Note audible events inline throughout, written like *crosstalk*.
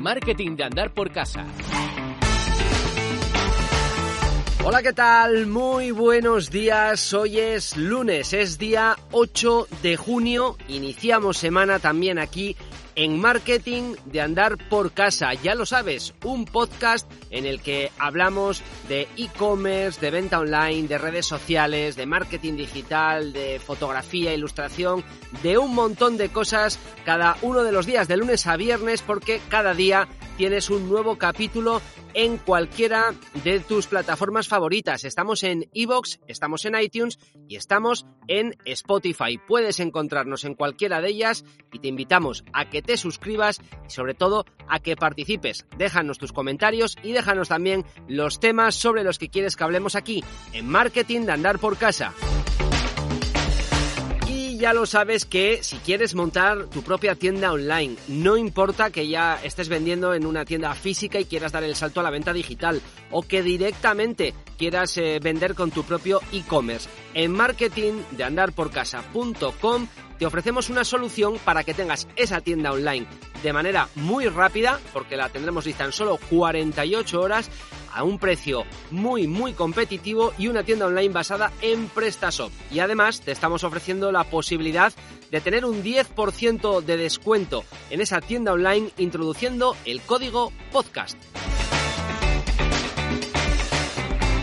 Marketing de andar por casa. Hola, ¿qué tal? Muy buenos días. Hoy es lunes, es día 8 de junio. Iniciamos semana también aquí en Marketing de Andar por Casa. Ya lo sabes, un podcast en el que hablamos de e-commerce, de venta online, de redes sociales, de marketing digital, de fotografía, ilustración, de un montón de cosas cada uno de los días, de lunes a viernes, porque cada día tienes un nuevo capítulo en cualquiera de tus plataformas favoritas. Estamos en iVoox, estamos en iTunes y estamos en Spotify. Puedes encontrarnos en cualquiera de ellas y te invitamos a que te suscribas y sobre todo a que participes. Déjanos tus comentarios y déjanos también los temas sobre los que quieres que hablemos aquí en Marketing de Andar por Casa ya lo sabes que si quieres montar tu propia tienda online, no importa que ya estés vendiendo en una tienda física y quieras dar el salto a la venta digital o que directamente quieras eh, vender con tu propio e-commerce. En marketing te ofrecemos una solución para que tengas esa tienda online de manera muy rápida, porque la tendremos lista en solo 48 horas, a un precio muy muy competitivo y una tienda online basada en PrestaShop. Y además te estamos ofreciendo la posibilidad de tener un 10% de descuento en esa tienda online introduciendo el código podcast.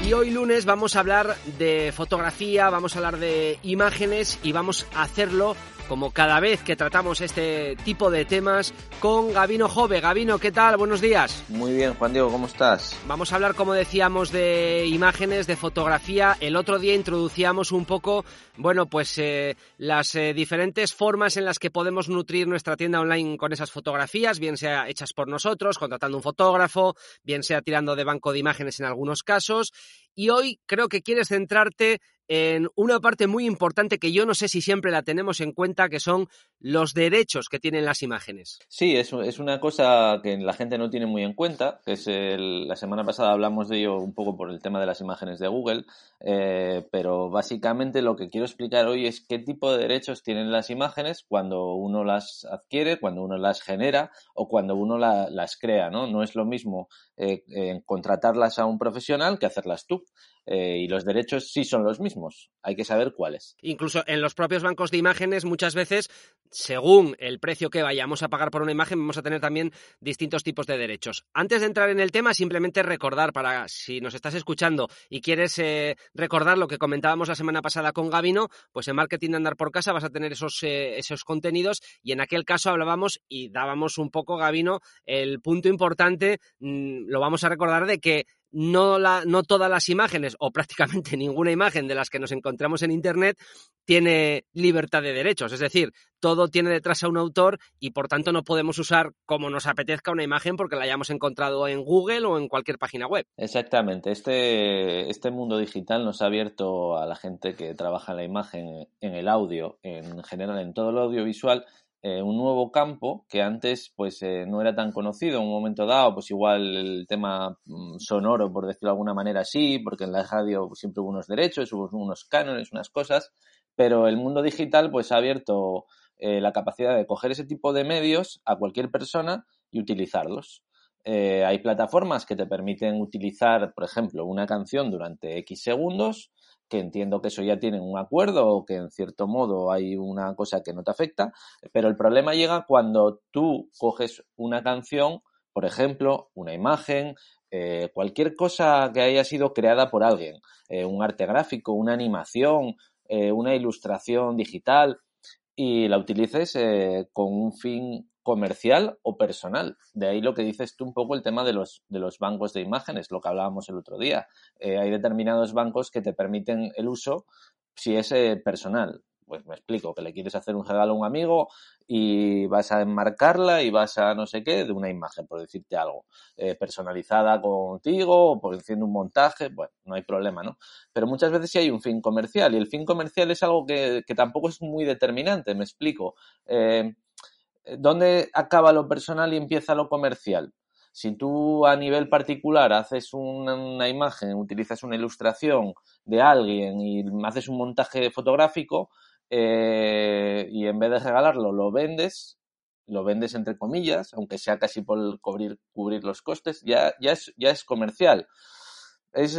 Y hoy lunes vamos a hablar de fotografía, vamos a hablar de imágenes y vamos a hacerlo como cada vez que tratamos este tipo de temas, con Gabino Jove. Gabino, ¿qué tal? Buenos días. Muy bien, Juan Diego, ¿cómo estás? Vamos a hablar, como decíamos, de imágenes, de fotografía. El otro día introducíamos un poco, bueno, pues eh, las eh, diferentes formas en las que podemos nutrir nuestra tienda online con esas fotografías, bien sea hechas por nosotros, contratando un fotógrafo, bien sea tirando de banco de imágenes en algunos casos. Y hoy creo que quieres centrarte en una parte muy importante que yo no sé si siempre la tenemos en cuenta, que son los derechos que tienen las imágenes. Sí, es, es una cosa que la gente no tiene muy en cuenta, que es la semana pasada hablamos de ello un poco por el tema de las imágenes de Google, eh, pero básicamente lo que quiero explicar hoy es qué tipo de derechos tienen las imágenes cuando uno las adquiere, cuando uno las genera o cuando uno las crea, ¿no? No es lo mismo eh, contratarlas a un profesional que hacerlas tú. Eh, y los derechos sí son los mismos. Hay que saber cuáles. Incluso en los propios bancos de imágenes, muchas veces, según el precio que vayamos a pagar por una imagen, vamos a tener también distintos tipos de derechos. Antes de entrar en el tema, simplemente recordar para si nos estás escuchando y quieres eh, recordar lo que comentábamos la semana pasada con Gavino, pues en Marketing de Andar por Casa vas a tener esos, eh, esos contenidos y en aquel caso hablábamos y dábamos un poco, Gavino, el punto importante, mm, lo vamos a recordar de que no, la, no todas las imágenes o prácticamente *laughs* ninguna imagen de las que nos encontramos en Internet tiene libertad de derechos. Es decir, todo tiene detrás a un autor y por tanto no podemos usar como nos apetezca una imagen porque la hayamos encontrado en Google o en cualquier página web. Exactamente. Este, este mundo digital nos ha abierto a la gente que trabaja en la imagen, en el audio, en general en todo lo audiovisual, eh, un nuevo campo que antes pues eh, no era tan conocido en un momento dado, pues igual el tema mm, sonoro, por decirlo de alguna manera, sí, porque en la radio siempre hubo unos derechos, hubo unos cánones, unas cosas, pero el mundo digital pues ha abierto eh, la capacidad de coger ese tipo de medios a cualquier persona y utilizarlos. hay plataformas que te permiten utilizar, por ejemplo, una canción durante X segundos, que entiendo que eso ya tienen un acuerdo o que en cierto modo hay una cosa que no te afecta, pero el problema llega cuando tú coges una canción, por ejemplo, una imagen, eh, cualquier cosa que haya sido creada por alguien, eh, un arte gráfico, una animación, eh, una ilustración digital, y la utilices con un fin comercial o personal. De ahí lo que dices tú un poco el tema de los, de los bancos de imágenes, lo que hablábamos el otro día. Eh, hay determinados bancos que te permiten el uso si es eh, personal. Pues me explico, que le quieres hacer un regalo a un amigo y vas a enmarcarla y vas a no sé qué de una imagen, por decirte algo, eh, personalizada contigo o por haciendo un montaje, bueno, no hay problema, ¿no? Pero muchas veces sí hay un fin comercial y el fin comercial es algo que, que tampoco es muy determinante, me explico. ¿dónde acaba lo personal y empieza lo comercial? Si tú a nivel particular haces una, imagen, utilizas una ilustración de alguien y haces un montaje fotográfico eh, y en vez de regalarlo lo vendes, lo vendes entre comillas, aunque sea casi por cubrir, cubrir los costes, ya, ya, es, ya es comercial es,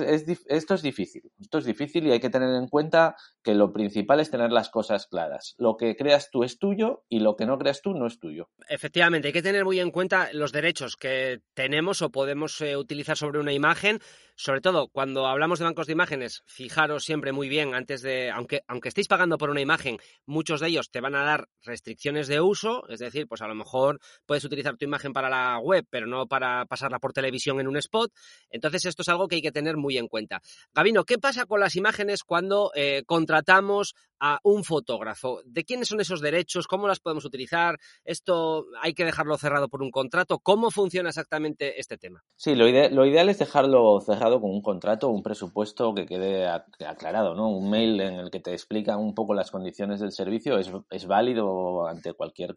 esto es difícil. Esto es difícil y hay que tener en cuenta que lo principal es tener las cosas claras. Lo que creas tú es tuyo y lo que no creas tú no es tuyo. Efectivamente, hay que tener muy en cuenta los derechos que tenemos o podemos eh, utilizar sobre una imagen. Sobre todo, cuando hablamos de bancos de imágenes, fijaros siempre muy bien antes de, aunque, aunque estéis pagando por una imagen, muchos de ellos te van a dar restricciones de uso, es decir, pues a lo mejor puedes utilizar tu imagen para la web, pero no para pasarla por televisión en un spot. Entonces, esto es algo que hay que tener muy en cuenta. Gabino, ¿qué pasa con las imágenes cuando eh, contratamos a un fotógrafo? ¿De quiénes son esos derechos? ¿Cómo las podemos utilizar? ¿Esto hay que dejarlo cerrado por un contrato? ¿Cómo funciona exactamente este tema? Sí, lo, lo ideal es dejarlo cerrado con un contrato, un presupuesto que quede aclarado, ¿no? Un mail en el que te explica un poco las condiciones del servicio es, válido ante cualquier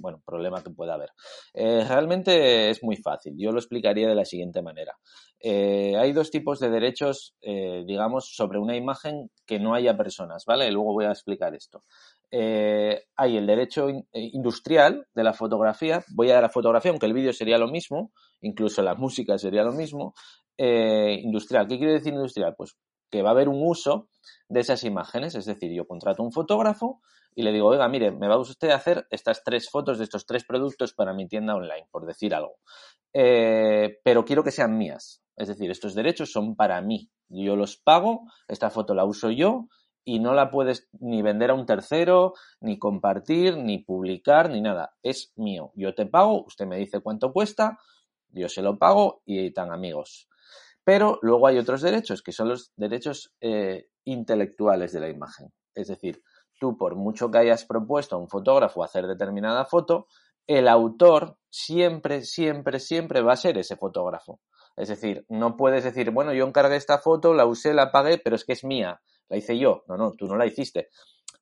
bueno, problema que pueda haber. Eh, realmente es muy fácil. Yo lo explicaría de la siguiente manera. Eh, hay dos tipos de derechos, eh, digamos, sobre una imagen que no haya personas, ¿vale? Luego voy a explicar esto. Hay el derecho industrial de la fotografía. Voy a dar la fotografía, aunque el vídeo sería lo mismo, incluso la música sería lo mismo. Industrial. ¿Qué quiere decir industrial? Pues que va a haber un uso de esas imágenes. Es decir, yo contrato un fotógrafo y le digo, oiga, mire, me va usted a hacer estas tres fotos de estos tres productos para mi tienda online, por decir algo. pero quiero que sean mías. Es decir, estos derechos son para mí. Yo los pago, esta foto la uso yo y no la puedes ni vender a un tercero, ni compartir, ni publicar, ni nada. Es mío. Yo te pago, usted me dice cuánto cuesta, yo se lo pago y tan amigos. Pero luego hay otros derechos, que son los derechos eh, intelectuales de la imagen. Es decir, tú por mucho que hayas propuesto a un fotógrafo hacer determinada foto, el autor siempre, siempre, siempre va a ser ese fotógrafo. Es decir, no puedes decir, bueno, yo encargué esta foto, la usé, la pagué, pero es que es mía, la hice yo. No, no, tú no la hiciste.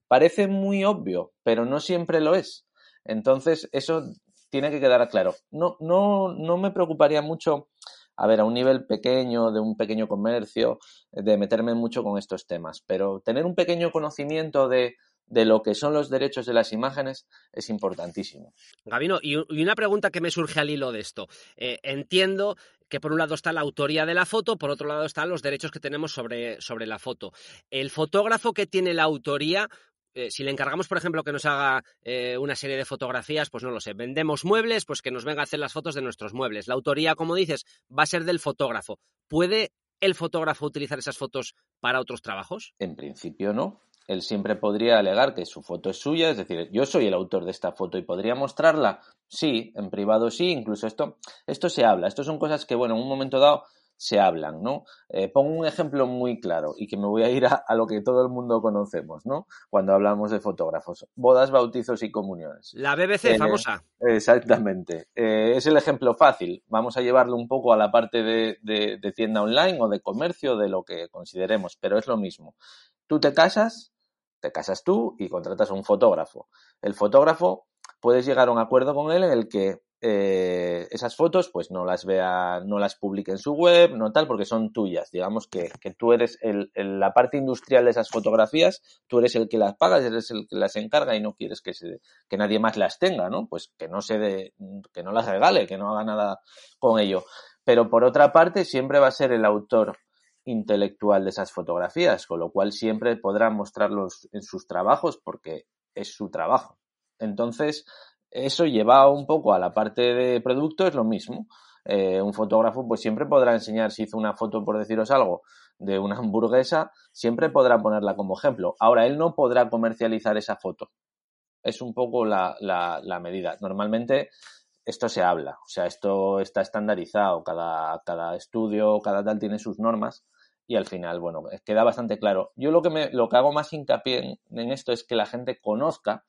Parece muy obvio, pero no siempre lo es. Entonces, eso tiene que quedar claro. No, no, no me preocuparía mucho, a ver, a un nivel pequeño, de un pequeño comercio, de meterme mucho con estos temas, pero tener un pequeño conocimiento de, de lo que son los derechos de las imágenes es importantísimo. Gabino, y una pregunta que me surge al hilo de esto. Eh, entiendo que por un lado está la autoría de la foto, por otro lado están los derechos que tenemos sobre, sobre la foto. El fotógrafo que tiene la autoría, eh, si le encargamos, por ejemplo, que nos haga eh, una serie de fotografías, pues no lo sé, vendemos muebles, pues que nos venga a hacer las fotos de nuestros muebles. La autoría, como dices, va a ser del fotógrafo. ¿Puede el fotógrafo utilizar esas fotos para otros trabajos? En principio no él siempre podría alegar que su foto es suya, es decir, yo soy el autor de esta foto y podría mostrarla. Sí, en privado sí, incluso esto, esto se habla. Esto son cosas que, bueno, en un momento dado se hablan, ¿no? Eh, pongo un ejemplo muy claro y que me voy a ir a, lo que todo el mundo conocemos, ¿no? Cuando hablamos de fotógrafos. Bodas, bautizos y comuniones. La BBC eh, famosa. Exactamente. Eh, es el ejemplo fácil. Vamos a llevarlo un poco a la parte de, de tienda online o de comercio, de lo que consideremos, pero es lo mismo. Tú te casas, te casas tú y contratas a un fotógrafo. El fotógrafo puedes llegar a un acuerdo con él en el que eh, esas fotos pues no las vea, no las publique en su web, no tal, porque son tuyas. Digamos que, tú eres el, la parte industrial de esas fotografías, tú eres el que las pagas, eres el que las encarga y no quieres que, se, que nadie más las tenga, ¿no? Pues que no se de, que no las regale, que no haga nada con ello. Pero por otra parte, siempre va a ser el autor intelectual de esas fotografías, con lo cual siempre podrán mostrarlos en sus trabajos porque es su trabajo. Entonces, eso lleva un poco a la parte de producto, es lo mismo. Eh, un fotógrafo pues siempre podrá enseñar, si hizo una foto, por deciros algo, de una *laughs* hamburguesa, siempre podrá ponerla como ejemplo. Ahora, él no podrá comercializar esa foto. Es un poco la, la, la medida. Normalmente esto se habla, o sea, esto está estandarizado, cada, cada estudio, cada tal tiene sus normas y al final, bueno, queda bastante claro. Yo lo que, me, lo que hago más hincapié en, esto es que la gente conozca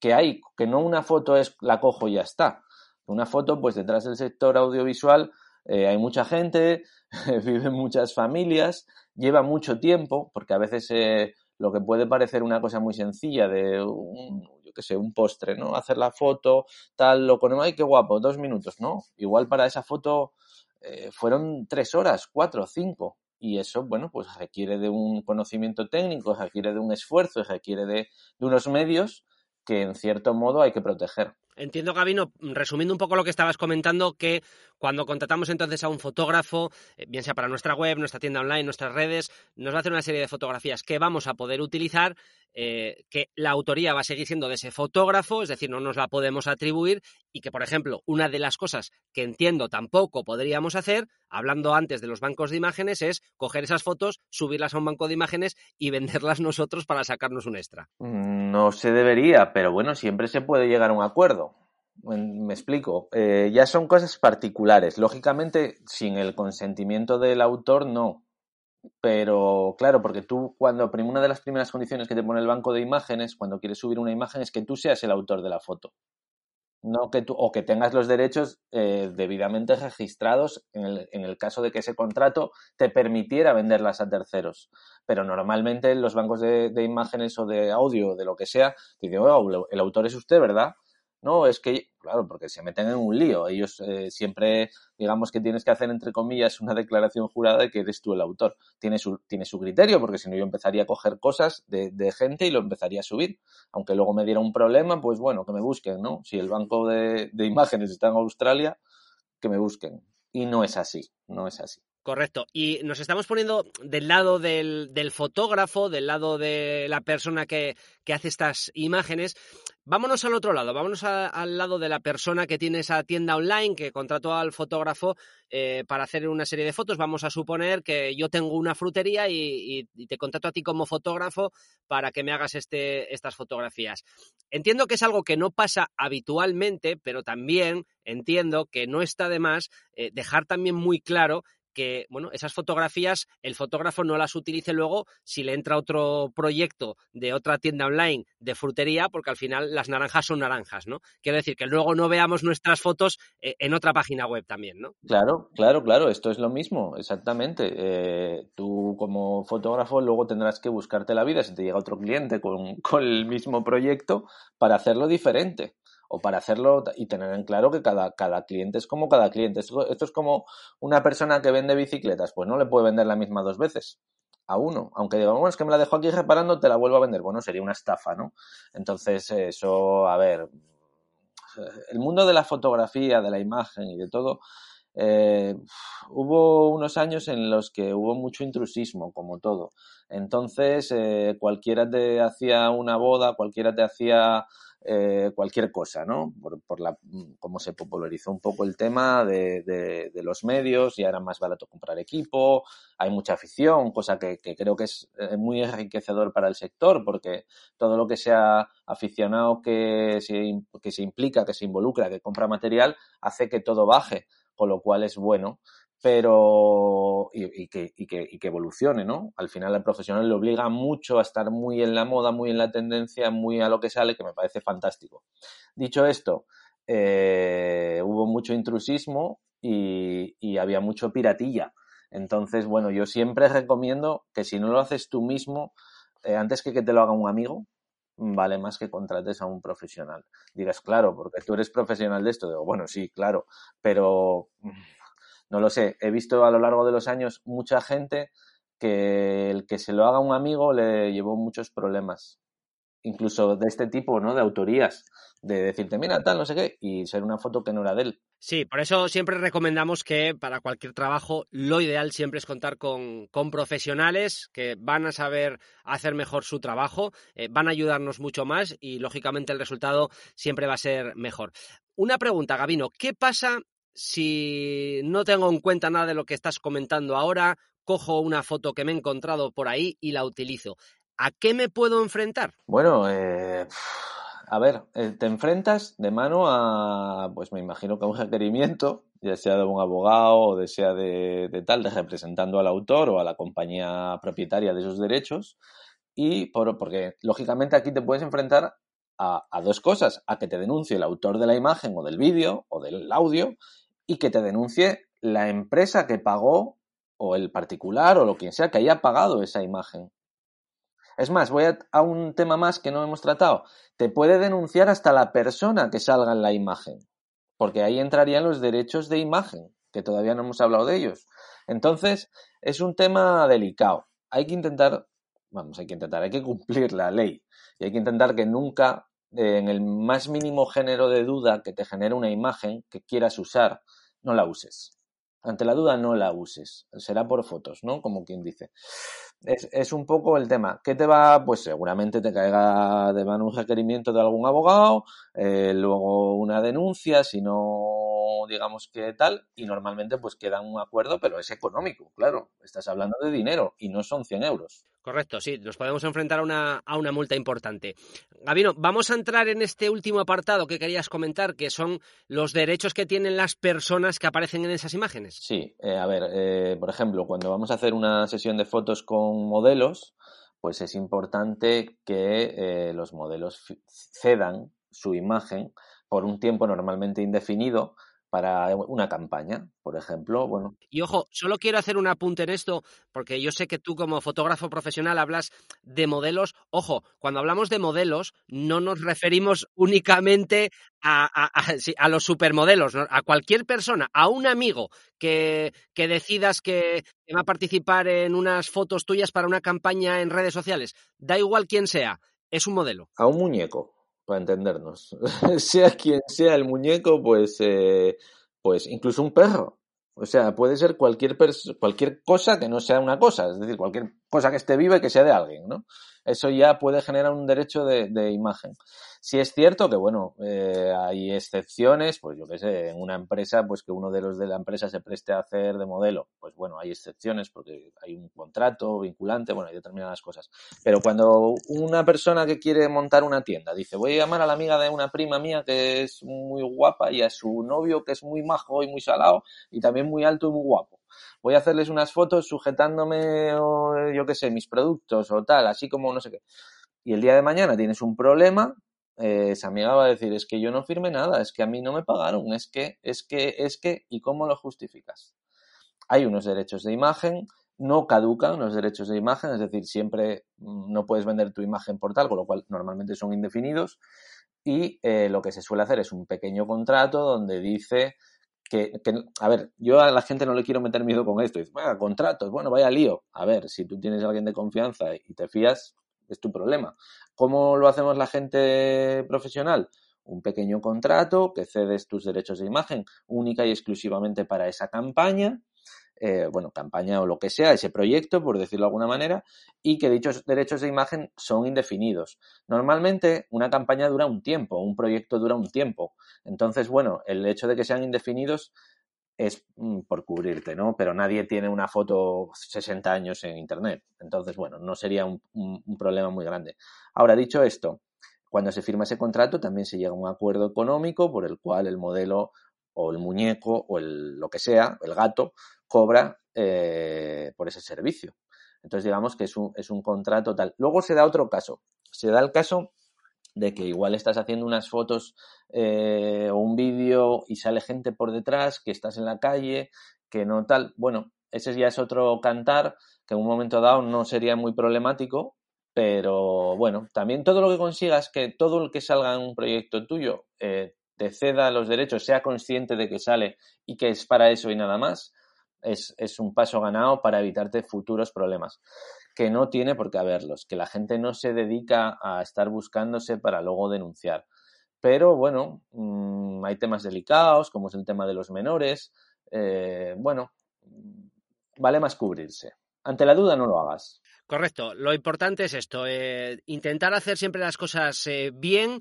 que hay, que no una foto es la cojo y ya está. Una foto, pues detrás del sector audiovisual eh, hay mucha gente, *laughs* viven muchas familias, lleva mucho tiempo, porque a veces eh, lo que puede parecer una cosa muy sencilla de un, yo qué sé, un postre, ¿no? Hacer la foto, tal, lo ponemos, ay, qué guapo, dos minutos, ¿no? Igual para esa foto eh, fueron tres horas, cuatro, cinco y eso, bueno, pues requiere de un conocimiento técnico, requiere de un esfuerzo, requiere de, de unos medios que en cierto modo hay que proteger. entiendo, Gabino, resumiendo un poco lo que estabas comentando, que cuando contratamos entonces a un fotógrafo, eh, bien sea para nuestra web, nuestra tienda online, nuestras redes, nos va a hacer una serie de fotografías que vamos a poder utilizar, eh, que la autoría va a seguir siendo de ese fotógrafo, es decir, no nos la podemos atribuir y que, por ejemplo, una de las cosas que entiendo tampoco podríamos hacer, hablando antes de los bancos de imágenes, es coger esas fotos, subirlas a un banco de imágenes y venderlas *laughs* nosotros para sacarnos un extra. No se debería, pero bueno, siempre se puede llegar a un acuerdo. Me explico. Eh, ya son cosas particulares. Lógicamente, sin el consentimiento del autor, no. Pero claro, porque tú cuando una de las primeras condiciones que te pone el banco de imágenes cuando quieres subir una imagen es que tú seas el autor de la foto. No que tú, o que tengas los derechos eh, debidamente registrados en el, en el, caso de que ese contrato te permitiera venderlas a terceros. Pero normalmente los bancos de, imágenes o de audio, de lo que sea, te dicen, oh, el autor es usted, ¿verdad? No, es que, claro, porque se meten en un lío. Ellos eh, siempre, digamos que tienes que hacer, entre comillas, una declaración jurada de que eres tú el autor. Tiene su, tiene su criterio, porque si no yo empezaría a coger cosas de, gente y lo empezaría a subir. Aunque luego me diera un problema, pues bueno, que me busquen, ¿no? Si el banco de imágenes está en Australia, que me busquen. Y no es así, no es así. Correcto. Y nos estamos poniendo del lado del, del fotógrafo, del lado de la persona que, que, hace estas imágenes. Vámonos al otro lado, vámonos al lado de la persona que tiene esa tienda online, que contrató al fotógrafo eh, para hacer una serie de fotos. Vamos a suponer que yo tengo una frutería y, y, y, te contrato a ti como fotógrafo para que me hagas este, estas fotografías. Entiendo que es algo que no pasa habitualmente, pero también entiendo que no está de más eh, dejar también muy claro que, bueno, esas fotografías el fotógrafo no las utilice luego si le entra otro proyecto de otra tienda online de frutería, porque al final las naranjas son naranjas, ¿no? Quiero decir que luego no veamos nuestras fotos eh, en otra página web también, ¿no? Claro, claro, claro, esto es lo mismo, exactamente. Eh, tú como fotógrafo luego tendrás que buscarte la vida si te llega otro cliente con, con el mismo proyecto para hacerlo diferente o para hacerlo y tener en claro que cada, cada cliente es como cada cliente. Esto, es como una persona que vende bicicletas, pues no le puede vender la misma dos veces a uno. Aunque diga, bueno, es que me la dejo aquí reparando, te la vuelvo a vender. Bueno, sería una estafa, ¿no? Entonces, eso, a ver, el mundo de la fotografía, de la imagen y de todo, eh, hubo unos años en los que hubo mucho intrusismo, como todo. Entonces, eh, cualquiera te hacía una boda, cualquiera te hacía eh, cualquier cosa, ¿no? Por, por la, cómo se popularizó un poco el tema de, de, de, los medios, ya era más barato comprar equipo, hay mucha afición, cosa que, que creo que es eh, muy enriquecedor para el sector, porque todo lo que sea aficionado que se, que se implica, que se involucra, que compra material, hace que todo baje, con lo cual es bueno pero y, que, y, que, y, que, evolucione, ¿no? Al final el profesional le obliga mucho a estar muy en la moda, muy en la tendencia, muy a lo que sale, que me parece fantástico. Dicho esto, eh, hubo mucho intrusismo y, había mucho piratilla. Entonces, bueno, yo siempre recomiendo que si no lo haces tú mismo, eh, antes que que te lo haga un amigo, vale más que contrates a un profesional. Digas, claro, porque tú eres profesional de esto. Digo, bueno, sí, claro, pero no lo sé, he visto a lo largo de los años mucha gente que el que se lo haga un amigo le llevó muchos problemas, incluso de este tipo, ¿no? De autorías, de decirte, mira, tal, no sé qué, y ser una foto que no era de él. Sí, por eso siempre recomendamos que para cualquier trabajo lo ideal siempre es contar con, con profesionales que van a saber hacer mejor su trabajo, eh, van a ayudarnos mucho más y lógicamente el resultado siempre va a ser mejor. Una pregunta, Gabino, ¿qué pasa si no tengo en cuenta nada de lo que estás comentando ahora, cojo una foto que me he encontrado por ahí y la utilizo. ¿A qué me puedo enfrentar? Bueno, eh, a ver, eh, te enfrentas de mano a, pues me imagino que a un requerimiento, ya sea de un abogado o de sea de, tal, de representando al autor o a la compañía propietaria de esos derechos, y por, porque lógicamente aquí te puedes enfrentar a, dos cosas, a que te denuncie el autor de la imagen o del vídeo o del audio y que te denuncie la empresa que pagó o el particular o lo quien sea que haya pagado esa imagen. Es más, voy a, a, un tema más que no hemos tratado. Te puede denunciar hasta la persona que salga en la imagen, porque ahí entrarían los derechos de imagen, que todavía no hemos hablado de ellos. Entonces, es un tema delicado. Hay que intentar, vamos, hay que intentar, hay que cumplir la ley y hay que intentar que nunca en el más mínimo género de duda que te genere una imagen que quieras usar, no la uses. Ante la duda, no la uses. Será por fotos, ¿no? Como quien dice. Es, un poco el tema. ¿Qué te va? Pues seguramente te caiga de mano un requerimiento de algún abogado, eh, luego una denuncia, si no, digamos que tal, y normalmente pues queda un acuerdo, pero es económico, claro. Estás hablando de dinero y no son 100 euros. Correcto, sí, nos podemos enfrentar a una, a una multa importante. Gabino, vamos a entrar en este último apartado que querías comentar, que son los derechos que tienen las personas que aparecen en esas imágenes. Sí, eh, a ver, eh, por ejemplo, cuando vamos a hacer una sesión de fotos con modelos, pues es importante que eh, los modelos cedan su imagen por un tiempo normalmente indefinido para una campaña, por ejemplo, bueno. Y ojo, solo quiero hacer un apunte en esto, porque yo sé que tú como fotógrafo profesional hablas de modelos. Ojo, cuando hablamos de modelos, no nos referimos únicamente a, a, los supermodelos, a cualquier persona, a un amigo que, que decidas que va a participar en unas fotos tuyas para una campaña en redes sociales. Da igual quién sea, es un modelo. A un muñeco para entendernos. *laughs* sea quien sea el muñeco, pues, eh, pues incluso un perro. O sea, puede ser cualquier, cualquier cosa que no sea una cosa, es decir, cualquier cosa que esté viva y que sea de alguien, ¿no? Eso ya puede generar un derecho de, imagen. Si es cierto que, bueno, eh, hay excepciones, pues yo qué sé, en una empresa, pues que uno de los de la empresa se preste a hacer de modelo, pues bueno, hay excepciones porque hay un contrato vinculante, bueno, hay determinadas cosas. Pero cuando una persona que quiere montar una tienda dice, voy a llamar a la amiga de una prima mía que es muy guapa y a su novio que es muy majo y muy salado y también muy alto y muy guapo voy a hacerles unas fotos sujetándome, yo qué sé, mis productos o tal, así como no sé qué. Y el día de mañana tienes un problema, eh, esa amiga va a decir, es que yo no firmé nada, es que a mí no me pagaron, es que, es que, es que, ¿y cómo lo justificas? Hay unos derechos de imagen, no caducan los derechos de imagen, es decir, siempre mm, no puedes vender tu imagen por tal, con lo cual normalmente son indefinidos. Y eh, lo que se suele hacer es un pequeño contrato donde dice que, a ver, yo a la gente no le quiero meter miedo con esto. Dice, vaya, contratos, bueno, vaya lío. A ver, si tú tienes a alguien de confianza y te fías, es tu problema. ¿Cómo lo hacemos la gente profesional? Un pequeño contrato que cedes tus derechos de imagen única y exclusivamente para esa campaña eh, bueno, campaña o lo que sea, ese proyecto, por decirlo de alguna manera, y que dichos derechos de imagen son indefinidos. Normalmente una campaña dura un tiempo, un proyecto dura un tiempo. Entonces, bueno, el hecho de que sean indefinidos es mm, por cubrirte, ¿no? Pero nadie tiene una foto 60 años en Internet. Entonces, bueno, no sería un, un problema muy grande. Ahora, dicho esto, cuando se firma ese contrato también se llega a un acuerdo económico por el cual el modelo o el muñeco o el, lo que sea, el gato, cobra eh, por ese servicio. Entonces digamos que es un, es un contrato tal. Luego se da otro caso. Se da el caso de que igual estás haciendo unas fotos eh, o un vídeo y sale gente por detrás, que estás en la calle, que no tal. Bueno, ese ya es otro cantar que en un momento dado no sería muy problemático, pero bueno, también todo lo que consigas que todo el que salga en un proyecto tuyo eh, te ceda los derechos, sea consciente de que sale y que es para eso y nada más, es, es un paso ganado para evitarte futuros problemas que no tiene por qué haberlos, que la gente no se dedica a estar buscándose para luego denunciar. Pero bueno, mmm, hay temas delicados, como es el tema de los menores. Eh, bueno, vale más cubrirse. Ante la duda no lo hagas. Correcto. Lo importante es esto, eh, intentar hacer siempre las cosas eh, bien,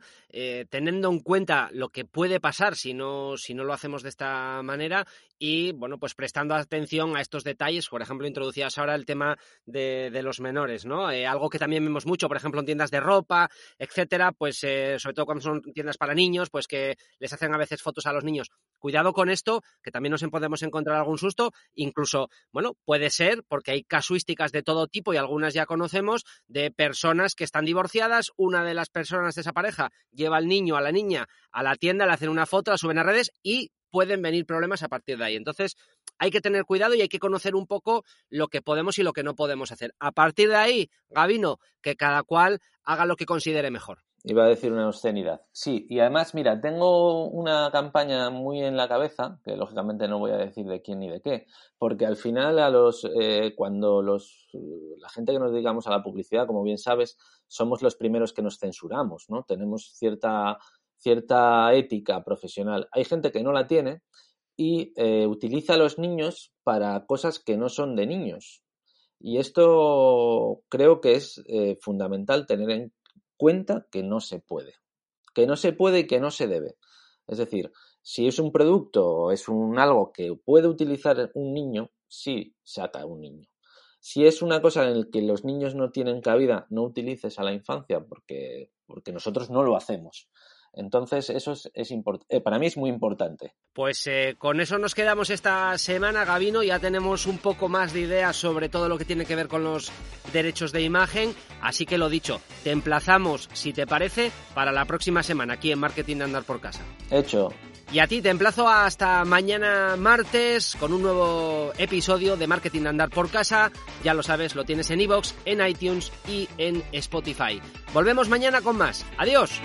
teniendo en cuenta lo que puede pasar si no, si no lo hacemos de esta manera y, bueno, pues prestando atención a estos detalles. Por ejemplo, introducías ahora el tema de, de los menores, ¿no? Eh, algo que también vemos mucho, por ejemplo, en tiendas de ropa, etcétera, pues eh, sobre todo cuando son tiendas para niños, pues que les hacen a veces fotos a los niños. Cuidado con esto, que también nos podemos encontrar algún susto, incluso, bueno, puede ser, porque hay casuísticas de todo tipo y algunas ya conocemos, de personas que están divorciadas, una de las personas de esa pareja lleva al niño, a la niña, a la tienda, le hacen una foto, la suben a redes y pueden venir problemas a partir de ahí. Entonces, hay que tener cuidado y hay que conocer un poco lo que podemos y lo que no podemos hacer. A partir de ahí, Gabino, que cada cual haga lo que considere mejor. Iba a decir una obscenidad. Sí, y además, mira, tengo una campaña muy en la cabeza, que lógicamente no voy a decir de quién ni de qué, porque al final a los eh, cuando los la gente que nos dedicamos a la publicidad, como bien sabes, somos los primeros que nos censuramos, ¿no? Tenemos cierta cierta ética profesional. Hay gente que no la tiene y eh, utiliza a los niños para cosas que no son de niños. Y esto creo que es eh, fundamental tener en cuenta que no se puede. Que no se puede y que no se debe. Es decir, si es un producto o es un algo que puede utilizar un niño, sí saca un niño. Si es una cosa en la que los niños no tienen cabida, no utilices a la infancia porque, porque nosotros no lo hacemos. Entonces, eso es, eh, para mí es muy importante. Pues eh, con eso nos quedamos esta semana, Gabino. Ya tenemos un poco más de ideas sobre todo lo que tiene que ver con los derechos de imagen. Así que lo dicho, te emplazamos, si te parece, para la próxima semana aquí en Marketing de Andar por Casa. Hecho. Y a ti te emplazo hasta mañana martes con un nuevo episodio de Marketing de Andar por Casa. Ya lo sabes, lo tienes en iVoox, en iTunes y en Spotify. Volvemos mañana con más. Adiós.